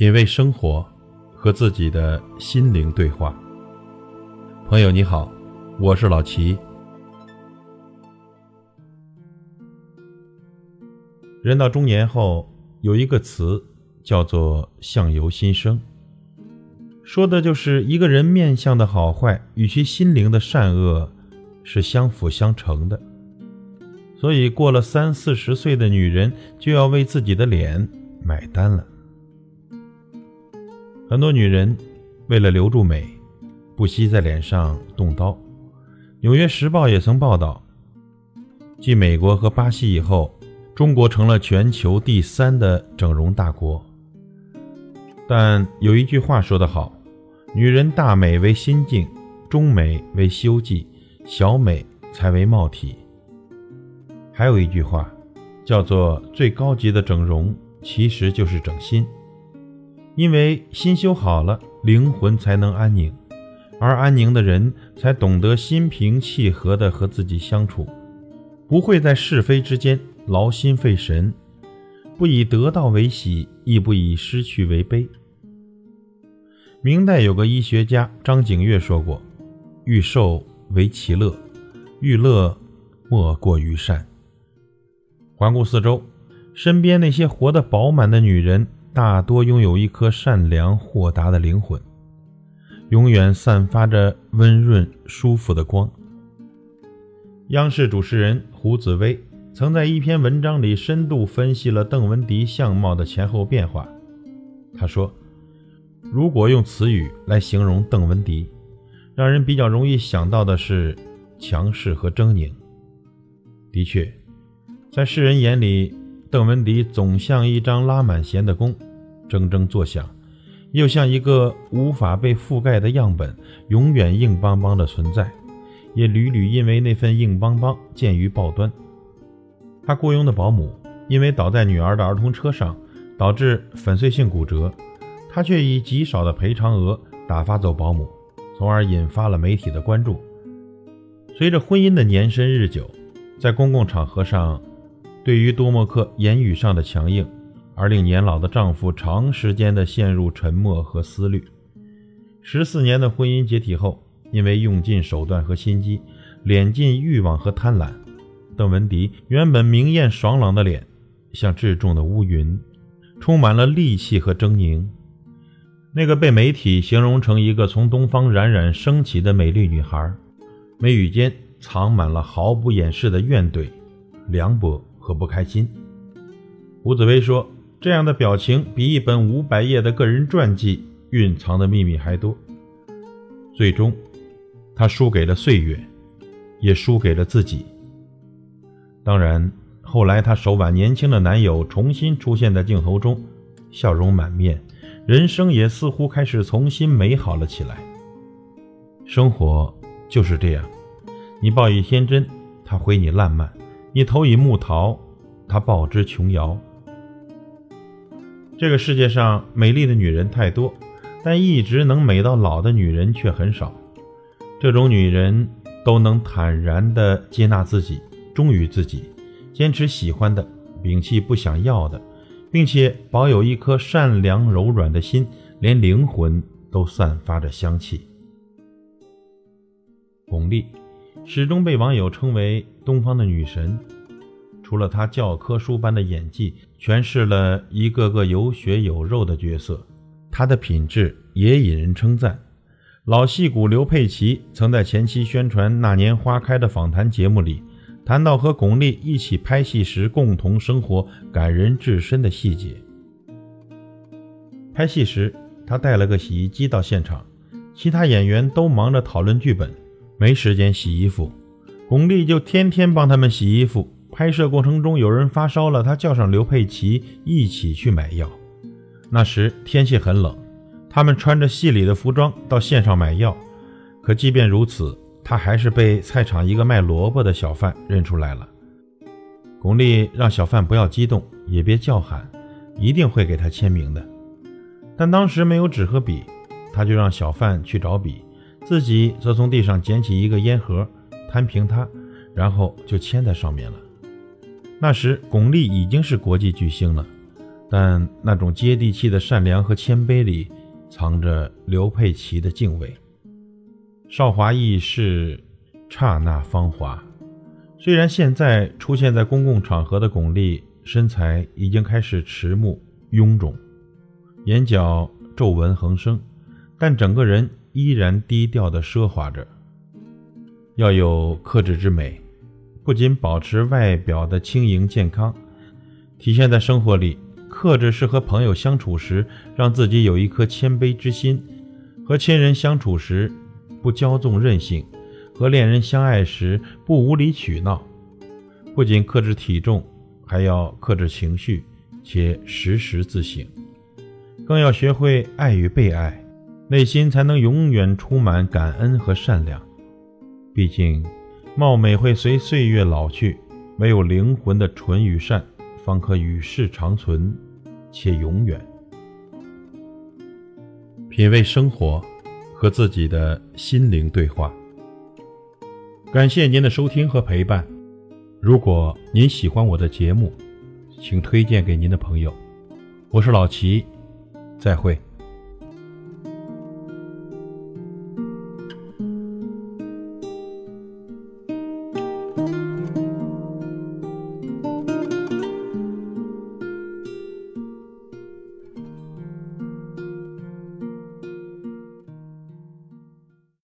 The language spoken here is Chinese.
品味生活，和自己的心灵对话。朋友你好，我是老齐。人到中年后，有一个词叫做“相由心生”，说的就是一个人面相的好坏与其心灵的善恶是相辅相成的。所以，过了三四十岁的女人就要为自己的脸买单了。很多女人为了留住美，不惜在脸上动刀。《纽约时报》也曾报道，继美国和巴西以后，中国成了全球第三的整容大国。但有一句话说得好：“女人大美为心境，中美为修迹，小美才为貌体。”还有一句话，叫做“最高级的整容其实就是整心”。因为心修好了，灵魂才能安宁，而安宁的人才懂得心平气和地和自己相处，不会在是非之间劳心费神，不以得到为喜，亦不以失去为悲。明代有个医学家张景岳说过：“欲寿为其乐，欲乐莫过于善。”环顾四周，身边那些活得饱满的女人。大多拥有一颗善良豁达的灵魂，永远散发着温润舒服的光。央视主持人胡紫薇曾在一篇文章里深度分析了邓文迪相貌的前后变化。他说：“如果用词语来形容邓文迪，让人比较容易想到的是强势和狰狞。的确，在世人眼里。”邓文迪总像一张拉满弦的弓，铮铮作响；又像一个无法被覆盖的样本，永远硬邦邦的存在，也屡屡因为那份硬邦邦见于报端。他雇佣的保姆因为倒在女儿的儿童车上，导致粉碎性骨折，他却以极少的赔偿额打发走保姆，从而引发了媒体的关注。随着婚姻的年深日久，在公共场合上。对于多莫克言语上的强硬，而令年老的丈夫长时间的陷入沉默和思虑。十四年的婚姻解体后，因为用尽手段和心机，敛尽欲望和贪婪，邓文迪原本明艳爽朗的脸，像质重的乌云，充满了戾气和狰狞。那个被媒体形容成一个从东方冉冉升起的美丽女孩，眉宇间藏满了毫不掩饰的怨怼、凉薄。和不开心，吴紫薇说：“这样的表情比一本五百页的个人传记蕴藏的秘密还多。”最终，她输给了岁月，也输给了自己。当然，后来她手挽年轻的男友重新出现在镜头中，笑容满面，人生也似乎开始重新美好了起来。生活就是这样，你报以天真，他回你烂漫。你投以木桃，他报之琼瑶。这个世界上美丽的女人太多，但一直能美到老的女人却很少。这种女人都能坦然地接纳自己，忠于自己，坚持喜欢的，摒弃不想要的，并且保有一颗善良柔软的心，连灵魂都散发着香气。巩俐。始终被网友称为东方的女神。除了她教科书般的演技，诠释了一个个有血有肉的角色，她的品质也引人称赞。老戏骨刘佩琦曾在前期宣传《那年花开》的访谈节目里，谈到和巩俐一起拍戏时共同生活感人至深的细节。拍戏时，他带了个洗衣机到现场，其他演员都忙着讨论剧本。没时间洗衣服，巩俐就天天帮他们洗衣服。拍摄过程中有人发烧了，她叫上刘佩琦一起去买药。那时天气很冷，他们穿着戏里的服装到线上买药。可即便如此，她还是被菜场一个卖萝卜的小贩认出来了。巩俐让小贩不要激动，也别叫喊，一定会给他签名的。但当时没有纸和笔，他就让小贩去找笔。自己则从地上捡起一个烟盒，摊平它，然后就签在上面了。那时，巩俐已经是国际巨星了，但那种接地气的善良和谦卑里，藏着刘佩琦的敬畏。少华易逝，刹那芳华。虽然现在出现在公共场合的巩俐，身材已经开始迟暮臃肿，眼角皱纹横生，但整个人依然低调地奢华着。要有克制之美，不仅保持外表的轻盈健康，体现在生活里。克制是和朋友相处时，让自己有一颗谦卑之心；和亲人相处时，不骄纵任性；和恋人相爱时，不无理取闹。不仅克制体重，还要克制情绪，且时时自省，更要学会爱与被爱，内心才能永远充满感恩和善良。毕竟，貌美会随岁月老去，唯有灵魂的纯与善，方可与世长存，且永远。品味生活，和自己的心灵对话。感谢您的收听和陪伴。如果您喜欢我的节目，请推荐给您的朋友。我是老齐，再会。